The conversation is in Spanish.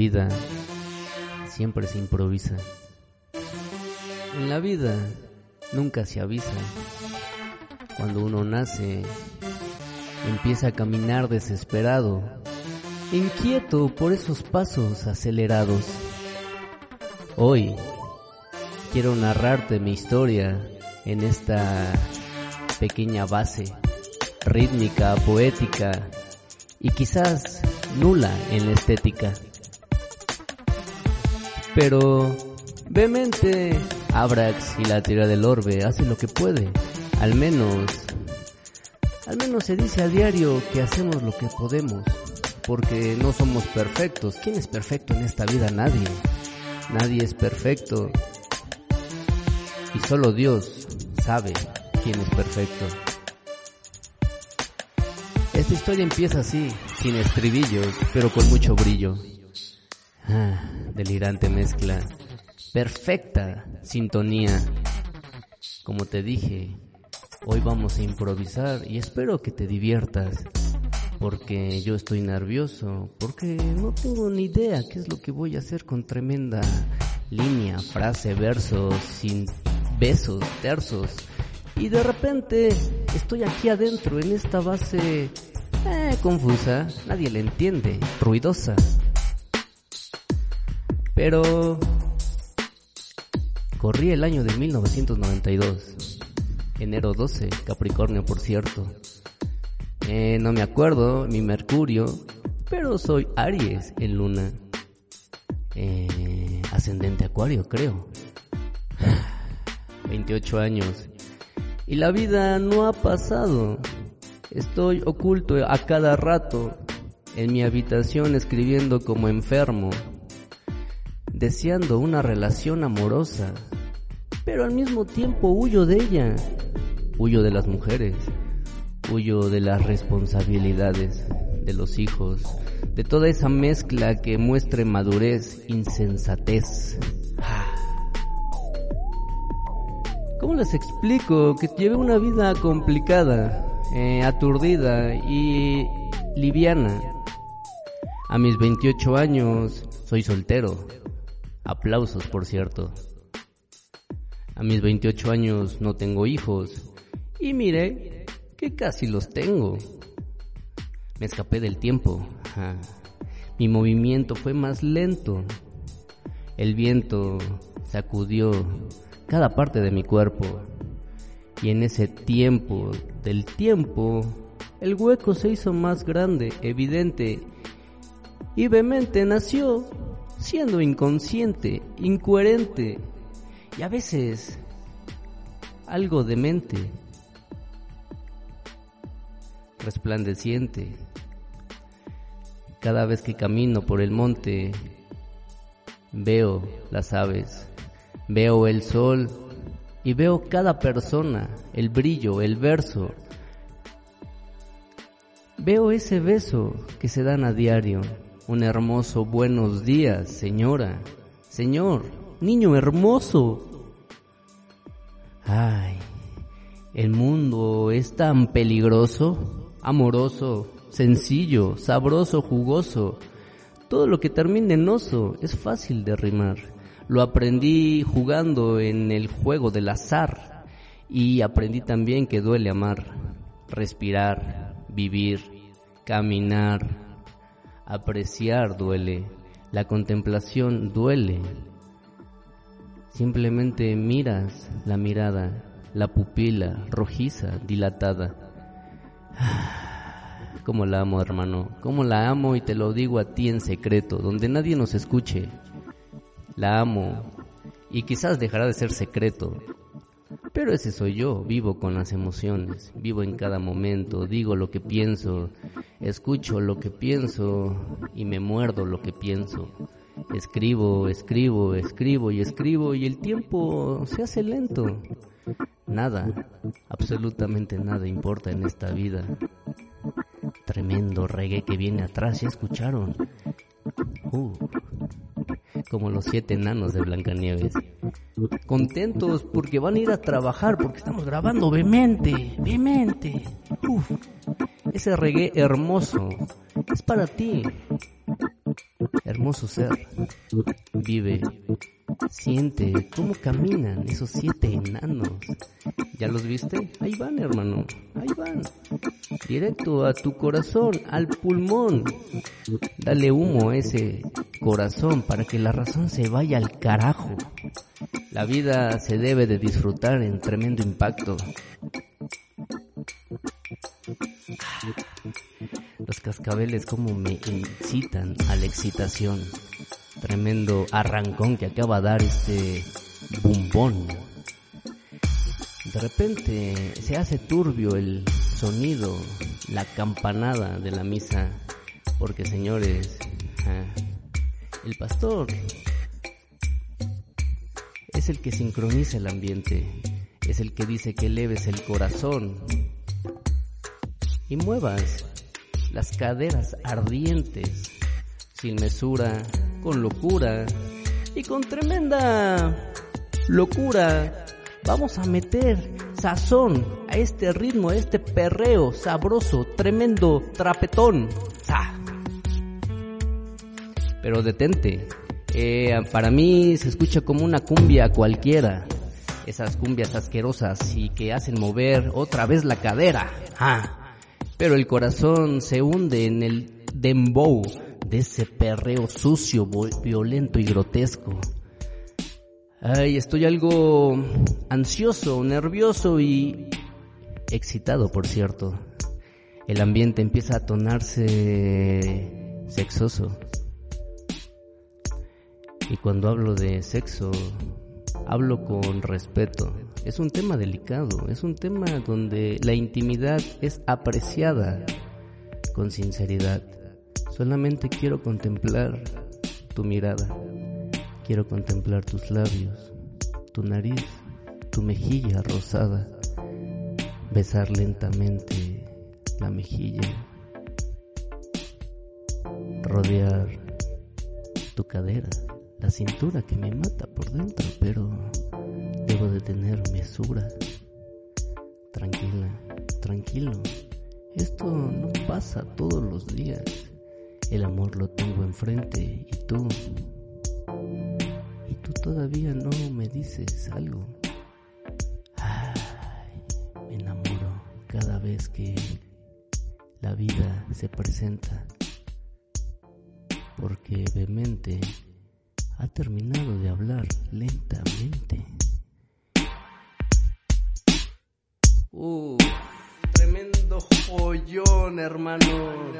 vida siempre se improvisa. En la vida nunca se avisa. Cuando uno nace, empieza a caminar desesperado, inquieto por esos pasos acelerados. Hoy quiero narrarte mi historia en esta pequeña base rítmica, poética y quizás nula en la estética. Pero vehemente Abrax y la tira del orbe hace lo que puede. Al menos, al menos se dice a diario que hacemos lo que podemos. Porque no somos perfectos. ¿Quién es perfecto en esta vida? Nadie. Nadie es perfecto. Y solo Dios sabe quién es perfecto. Esta historia empieza así, sin estribillos, pero con mucho brillo. Ah, delirante mezcla. Perfecta sintonía. Como te dije, hoy vamos a improvisar y espero que te diviertas. Porque yo estoy nervioso, porque no tengo ni idea qué es lo que voy a hacer con tremenda línea, frase, versos, sin besos, tersos. Y de repente estoy aquí adentro en esta base eh, confusa, nadie le entiende, ruidosa. Pero corrí el año de 1992, enero 12, Capricornio por cierto. Eh, no me acuerdo mi Mercurio, pero soy Aries en Luna. Eh, ascendente Acuario, creo. 28 años. Y la vida no ha pasado. Estoy oculto a cada rato en mi habitación escribiendo como enfermo, deseando una relación amorosa, pero al mismo tiempo huyo de ella, huyo de las mujeres, huyo de las responsabilidades, de los hijos, de toda esa mezcla que muestre madurez, insensatez. ¿Cómo les explico que lleve una vida complicada, eh, aturdida y liviana? A mis 28 años soy soltero. Aplausos, por cierto. A mis 28 años no tengo hijos. Y mire que casi los tengo. Me escapé del tiempo. Mi movimiento fue más lento. El viento sacudió cada parte de mi cuerpo. Y en ese tiempo del tiempo, el hueco se hizo más grande, evidente, y vehemente nació, siendo inconsciente, incoherente y a veces algo demente, resplandeciente. Cada vez que camino por el monte, veo las aves Veo el sol y veo cada persona, el brillo, el verso. Veo ese beso que se dan a diario. Un hermoso buenos días, señora, señor, niño hermoso. Ay, el mundo es tan peligroso, amoroso, sencillo, sabroso, jugoso. Todo lo que termine en oso es fácil de rimar. Lo aprendí jugando en el juego del azar y aprendí también que duele amar, respirar, vivir, caminar, apreciar duele, la contemplación duele. Simplemente miras la mirada, la pupila rojiza, dilatada. Cómo la amo, hermano, cómo la amo y te lo digo a ti en secreto, donde nadie nos escuche la amo y quizás dejará de ser secreto. Pero ese soy yo, vivo con las emociones, vivo en cada momento, digo lo que pienso, escucho lo que pienso y me muerdo lo que pienso. Escribo, escribo, escribo y escribo y el tiempo se hace lento. Nada, absolutamente nada importa en esta vida. Tremendo reggae que viene atrás, ¿ya escucharon? Uh, como los siete enanos de Blancanieves. Contentos porque van a ir a trabajar, porque estamos grabando vehemente, vehemente. Ese reggae hermoso es para ti. hermoso ser. Vive, siente cómo caminan esos siete enanos. ¿Ya los viste? Ahí van, hermano, ahí van. Directo a tu corazón, al pulmón. Dale humo a ese corazón para que la razón se vaya al carajo. La vida se debe de disfrutar en tremendo impacto. Cascabeles como me incitan a la excitación. Tremendo arrancón que acaba de dar este bumbón. De repente se hace turbio el sonido, la campanada de la misa, porque señores, el pastor es el que sincroniza el ambiente, es el que dice que eleves el corazón y muevas las caderas ardientes, sin mesura, con locura y con tremenda locura. Vamos a meter sazón a este ritmo, a este perreo sabroso, tremendo trapetón. Pero detente, eh, para mí se escucha como una cumbia cualquiera. Esas cumbias asquerosas y que hacen mover otra vez la cadera. Ah pero el corazón se hunde en el dembow de ese perreo sucio, violento y grotesco. Ay, estoy algo ansioso, nervioso y excitado, por cierto. El ambiente empieza a tornarse sexoso. Y cuando hablo de sexo, hablo con respeto. Es un tema delicado, es un tema donde la intimidad es apreciada con sinceridad. Solamente quiero contemplar tu mirada, quiero contemplar tus labios, tu nariz, tu mejilla rosada, besar lentamente la mejilla, rodear tu cadera la cintura que me mata por dentro, pero debo de tener mesura. Tranquila, tranquilo. Esto no pasa todos los días. El amor lo tengo enfrente y tú... Y tú todavía no me dices algo. Ay, me enamoro cada vez que la vida se presenta. Porque vehemente ha terminado de hablar lentamente. Uh, tremendo joyón, hermano.